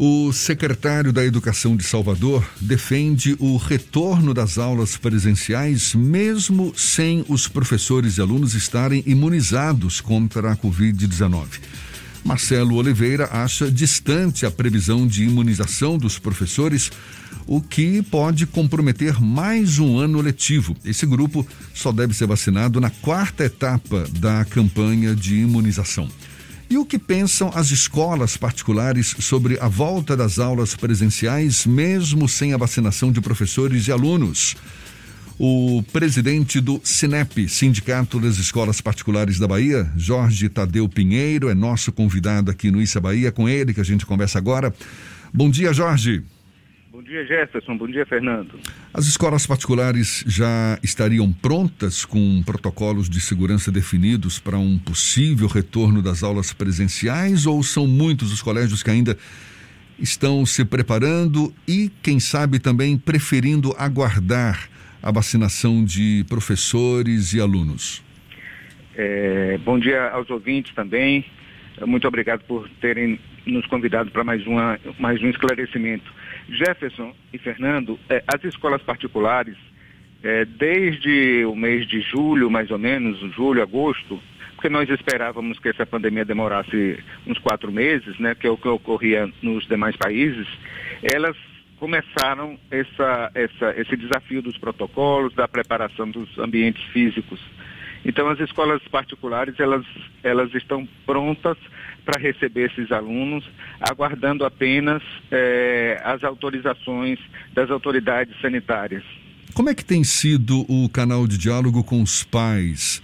O secretário da Educação de Salvador defende o retorno das aulas presenciais, mesmo sem os professores e alunos estarem imunizados contra a Covid-19. Marcelo Oliveira acha distante a previsão de imunização dos professores, o que pode comprometer mais um ano letivo. Esse grupo só deve ser vacinado na quarta etapa da campanha de imunização. E o que pensam as escolas particulares sobre a volta das aulas presenciais, mesmo sem a vacinação de professores e alunos? O presidente do Sinep, Sindicato das Escolas Particulares da Bahia, Jorge Tadeu Pinheiro, é nosso convidado aqui no Issa Bahia, com ele que a gente conversa agora. Bom dia, Jorge. Bom dia, Jefferson. Bom dia, Fernando. As escolas particulares já estariam prontas com protocolos de segurança definidos para um possível retorno das aulas presenciais ou são muitos os colégios que ainda estão se preparando e, quem sabe, também preferindo aguardar a vacinação de professores e alunos? É, bom dia aos ouvintes também. Muito obrigado por terem nos convidado para mais, uma, mais um esclarecimento. Jefferson e Fernando, é, as escolas particulares, é, desde o mês de julho, mais ou menos, julho, agosto, porque nós esperávamos que essa pandemia demorasse uns quatro meses, né, que é o que ocorria nos demais países, elas começaram essa, essa, esse desafio dos protocolos, da preparação dos ambientes físicos. Então as escolas particulares elas, elas estão prontas para receber esses alunos, aguardando apenas é, as autorizações das autoridades sanitárias. Como é que tem sido o canal de diálogo com os pais?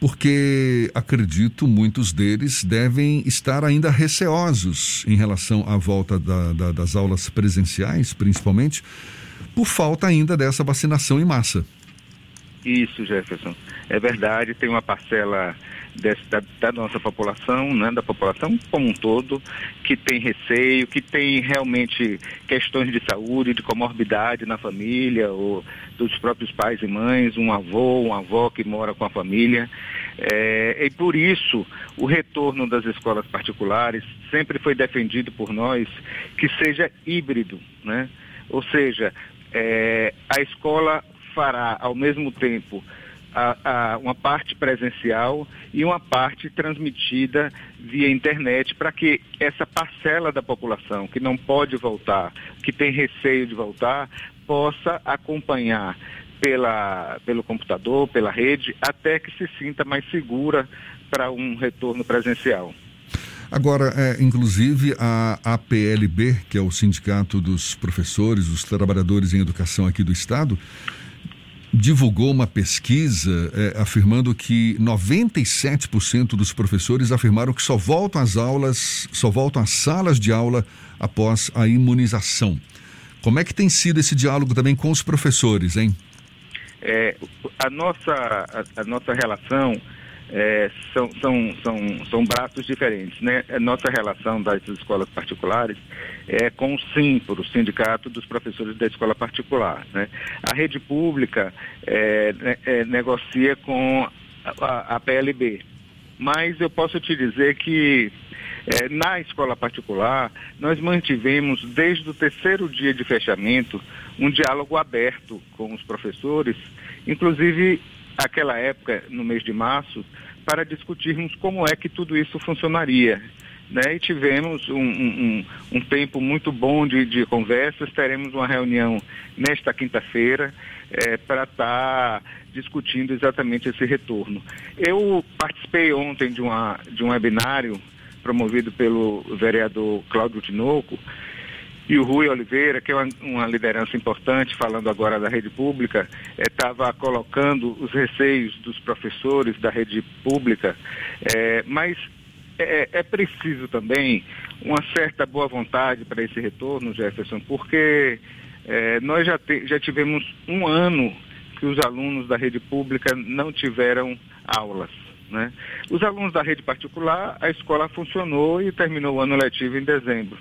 Porque acredito muitos deles devem estar ainda receosos em relação à volta da, da, das aulas presenciais, principalmente, por falta ainda dessa vacinação em massa. Isso, Jefferson. É verdade, tem uma parcela desse, da, da, nossa população, né, da população como um todo, que tem receio, que tem realmente questões de saúde, de comorbidade na família, ou dos próprios pais e mães, um avô, uma avó que mora com a família. É, e por isso, o retorno das escolas particulares sempre foi defendido por nós que seja híbrido, né? Ou seja, é, a escola fará ao mesmo tempo a, a, uma parte presencial e uma parte transmitida via internet para que essa parcela da população que não pode voltar, que tem receio de voltar, possa acompanhar pela, pelo computador, pela rede, até que se sinta mais segura para um retorno presencial. Agora, é, inclusive, a APLB, que é o Sindicato dos Professores, dos Trabalhadores em Educação aqui do Estado, divulgou uma pesquisa é, afirmando que 97% dos professores afirmaram que só voltam às aulas, só voltam às salas de aula após a imunização. Como é que tem sido esse diálogo também com os professores, hein? É, a, nossa, a, a nossa relação é, são, são, são, são braços diferentes. Né? Nossa relação das escolas particulares é com o SIMPRO, o Sindicato dos Professores da Escola Particular. Né? A rede pública é, né, é, negocia com a, a, PLB. Mas eu posso te dizer que é, na escola particular, nós mantivemos desde o terceiro dia de fechamento um diálogo aberto com os professores, inclusive aquela época, no mês de março, para discutirmos como é que tudo isso funcionaria. Né? E tivemos um, um, um tempo muito bom de, de, conversas. Teremos uma reunião nesta quinta-feira é, para estar tá discutindo exatamente esse retorno. Eu participei ontem de, uma, de um webinário promovido pelo vereador Cláudio Tinoco, e o Rui Oliveira, que é uma, uma liderança importante, falando agora da rede pública, estava eh, colocando os receios dos professores da rede pública, é, mas é, é, preciso também uma certa boa vontade para esse retorno, Jefferson, porque é, nós já, te, já tivemos um ano que os alunos da rede pública não tiveram aulas. Né? Os alunos da rede particular, a escola funcionou e terminou o ano letivo em dezembro.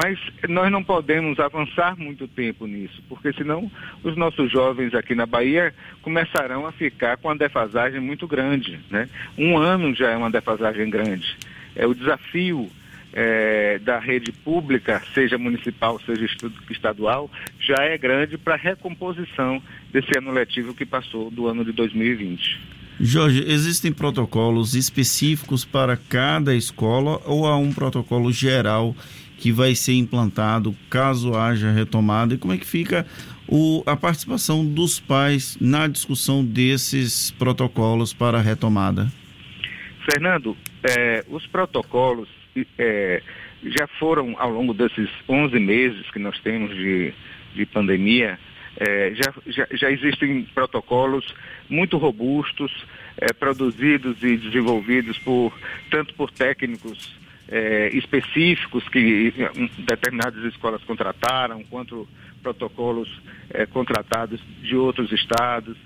Mas nós não podemos avançar muito tempo nisso, porque senão os nossos jovens aqui na Bahia começarão a ficar com uma defasagem muito grande. Né? Um ano já é uma defasagem grande. É o desafio é, da rede pública, seja municipal, seja estadual, já é grande para a recomposição desse ano letivo que passou do ano de 2020. Jorge, existem protocolos específicos para cada escola ou há um protocolo geral que vai ser implantado caso haja retomada? E como é que fica o, a participação dos pais na discussão desses protocolos para a retomada? Fernando, é, os protocolos é, já foram, ao longo desses 11 meses que nós temos de, de pandemia, é, já, já, já, existem protocolos muito robustos, produzidos e desenvolvidos por tanto por técnicos é, específicos que determinadas escolas contrataram, quanto protocolos é, contratados de outros estados.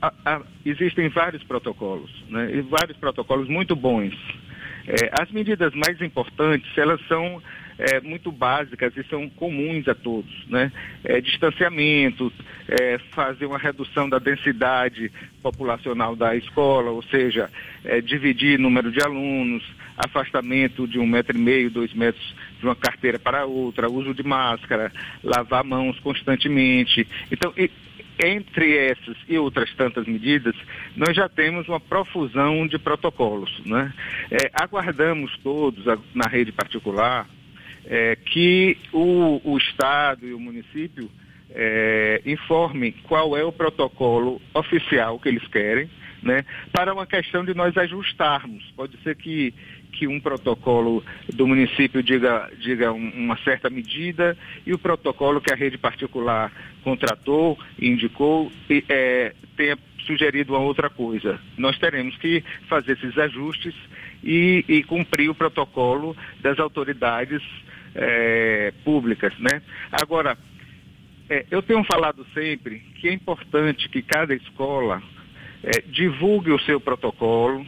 Há, há, existem vários protocolos, né, e vários protocolos muito bons. É, as medidas mais importantes, elas são é, muito básicas e são comuns a todos, né? É, distanciamento, é, fazer uma redução da densidade populacional da escola, ou seja, é, dividir número de alunos, afastamento de um metro e meio, dois metros de uma carteira para outra, uso de máscara, lavar mãos constantemente. Então, e, entre essas e outras tantas medidas, nós já temos uma profusão de protocolos. Né? É, aguardamos todos a, na rede particular é, que o, o, Estado e o município é, informem qual é o protocolo oficial que eles querem, né, para uma questão de nós ajustarmos. Pode ser que que um protocolo do município diga, diga uma certa medida e o protocolo que a rede particular contratou indicou é, tenha sugerido uma outra coisa. Nós teremos que fazer esses ajustes e, e cumprir o protocolo das autoridades é, públicas. Né? Agora, é, eu tenho falado sempre que é importante que cada escola é, divulgue o seu protocolo,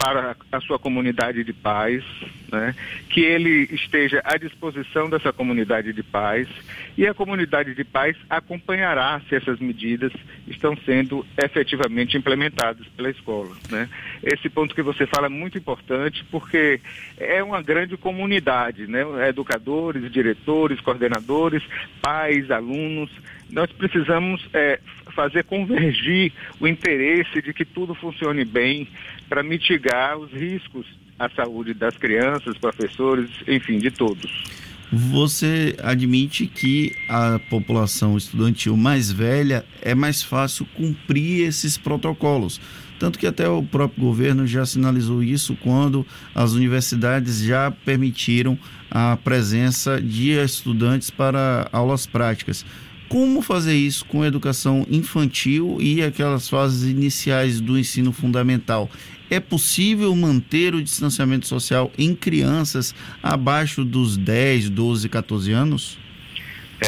para a sua comunidade de paz, né? que ele esteja à disposição dessa comunidade de paz e a comunidade de paz acompanhará se essas medidas estão sendo efetivamente implementadas pela escola. Né? Esse ponto que você fala é muito importante porque é uma grande comunidade, né? educadores, diretores, coordenadores, pais, alunos. Nós precisamos é, fazer convergir o interesse de que tudo funcione bem para mitigar os riscos à saúde das crianças, professores, enfim, de todos. Você admite que a população estudantil mais velha é mais fácil cumprir esses protocolos. Tanto que até o próprio governo já sinalizou isso quando as universidades já permitiram a presença de estudantes para aulas práticas como fazer isso com a educação infantil e aquelas fases iniciais do ensino fundamental? É possível manter o distanciamento social em crianças abaixo dos 10, 12, 14 anos?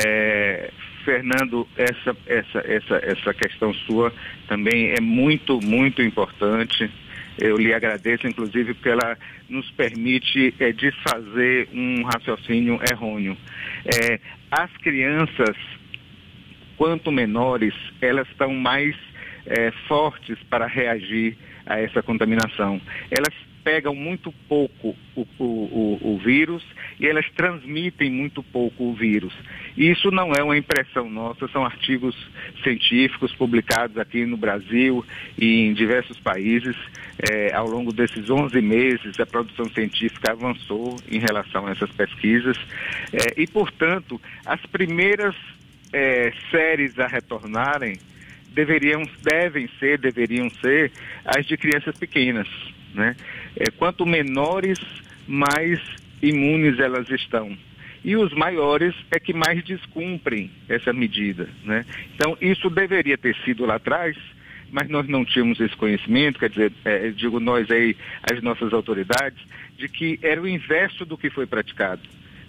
É, Fernando, essa, essa, essa, essa questão sua também é muito, muito importante. Eu lhe agradeço, inclusive, porque ela nos permite é, desfazer um raciocínio errôneo. É, as crianças quanto menores, elas estão mais é, fortes para reagir a essa contaminação. Elas pegam muito pouco o, o, o, o, vírus e elas transmitem muito pouco o vírus. Isso não é uma impressão nossa, são artigos científicos publicados aqui no Brasil e em diversos países. É, ao longo desses 11 meses, a produção científica avançou em relação a essas pesquisas é, e, portanto, as primeiras é, séries a retornarem deveriam, devem ser, deveriam ser as de crianças pequenas. Né? É, quanto menores, mais imunes elas estão. E os maiores é que mais descumprem essa medida. Né? Então, isso deveria ter sido lá atrás, mas nós não tínhamos esse conhecimento, quer dizer, é, digo nós aí, as nossas autoridades, de que era o inverso do que foi praticado.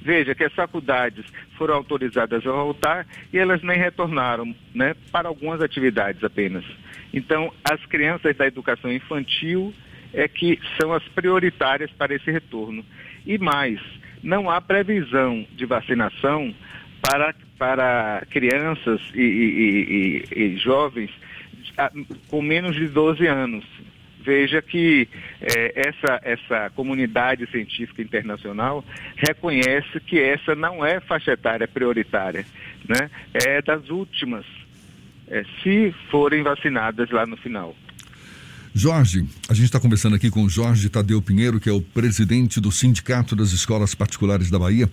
Veja que as faculdades foram autorizadas a voltar e elas nem retornaram, né, para algumas atividades apenas. Então, as crianças da educação infantil é que são as prioritárias para esse retorno. E mais, não há previsão de vacinação para, para crianças e, e, e, e jovens com menos de 12 anos. Veja que é, essa, essa comunidade científica internacional reconhece que essa não é faixa etária prioritária, né? é das últimas, é, se forem vacinadas lá no final. Jorge, a gente está conversando aqui com Jorge Tadeu Pinheiro, que é o presidente do Sindicato das Escolas Particulares da Bahia.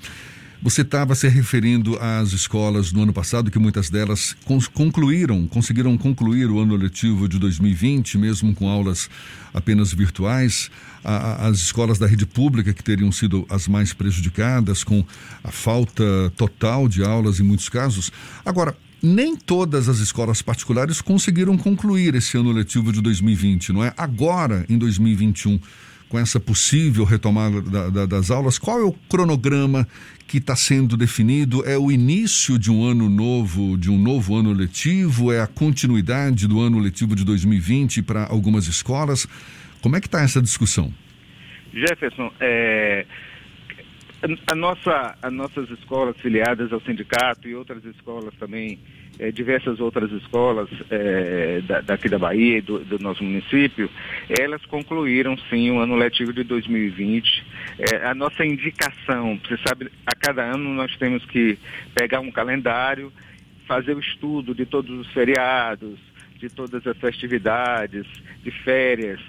Você estava se referindo às escolas no ano passado, que muitas delas concluíram, conseguiram concluir o ano letivo de 2020, mesmo com aulas apenas virtuais. As escolas da rede pública, que teriam sido as mais prejudicadas, com a falta total de aulas em muitos casos. Agora, nem todas as escolas particulares conseguiram concluir esse ano letivo de 2020, não é? Agora, em 2021 com essa possível retomada da, da, das aulas, qual é o cronograma que está sendo definido? É o início de um ano novo, de um novo ano letivo? É a continuidade do ano letivo de 2020 para algumas escolas? Como é que está essa discussão? Jefferson, é, a nossa, as nossas escolas filiadas ao sindicato e outras escolas também, é, diversas outras escolas é, da, daqui da Bahia e do, do, nosso município, elas concluíram sim o ano letivo de 2020. É, a nossa indicação, você sabe, a cada ano nós temos que pegar um calendário, fazer o estudo de todos os feriados, de todas as festividades, de férias,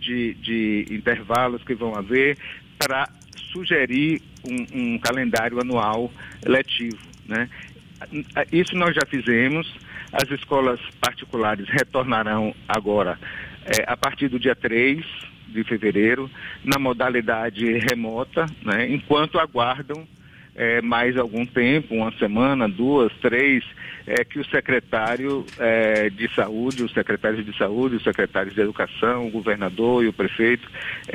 de, de intervalos que vão haver, para sugerir um, um calendário anual letivo. Né? Isso nós já fizemos. As escolas particulares retornarão agora é, a partir do dia 3 de fevereiro, na modalidade remota, né, enquanto aguardam é, mais algum tempo, uma semana, duas, três, é, que o secretário é, de saúde, os secretários de saúde, os secretários de educação, o governador e o prefeito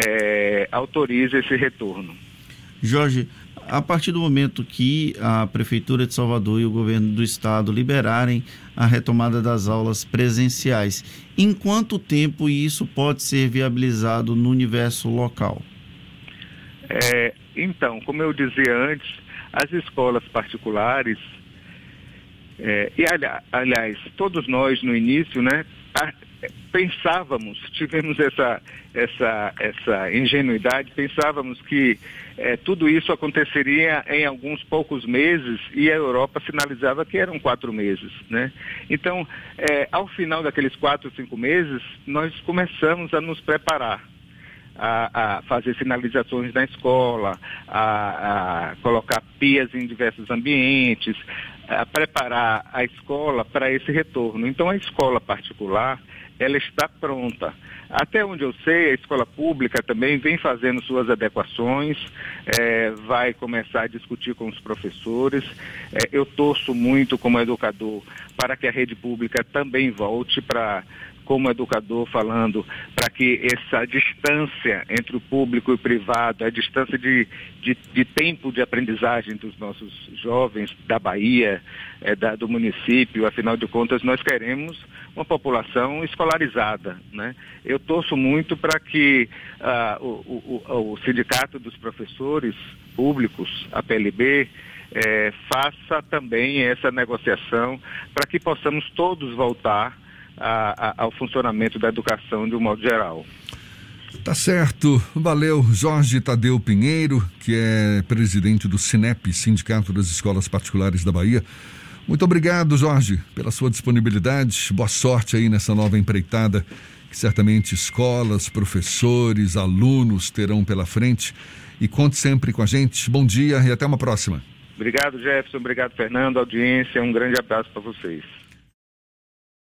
é, autorize esse retorno. Jorge, a partir do momento que a Prefeitura de Salvador e o governo do estado liberarem a retomada das aulas presenciais, em quanto tempo isso pode ser viabilizado no universo local? É, então, como eu dizia antes, as escolas particulares, é, e aliás, todos nós no início, né, pensávamos, tivemos essa, essa, essa ingenuidade, pensávamos que é, tudo isso aconteceria em alguns poucos meses e a Europa sinalizava que eram quatro meses. Né? Então, é, ao final daqueles quatro, cinco meses, nós começamos a nos preparar. A, a, fazer sinalizações na escola, a, a, colocar pias em diversos ambientes, a preparar a escola para esse retorno. Então, a escola particular, ela está pronta. Até onde eu sei, a escola pública também vem fazendo suas adequações, é, vai começar a discutir com os professores. É, eu torço muito como educador para que a rede pública também volte para como educador falando para que essa distância entre o público e o privado, a distância de, de, de tempo de aprendizagem dos nossos jovens da Bahia, é, da, do município, afinal de contas nós queremos uma população escolarizada. Né? Eu torço muito para que uh, o, o, o Sindicato dos Professores Públicos, a PLB, é, faça também essa negociação para que possamos todos voltar a, a, ao funcionamento da educação de um modo geral. Tá certo. Valeu, Jorge Tadeu Pinheiro, que é presidente do Sinep, Sindicato das Escolas Particulares da Bahia. Muito obrigado, Jorge, pela sua disponibilidade. Boa sorte aí nessa nova empreitada, que certamente escolas, professores, alunos terão pela frente. E conte sempre com a gente. Bom dia e até uma próxima. Obrigado, Jefferson. Obrigado, Fernando, audiência. Um grande abraço para vocês.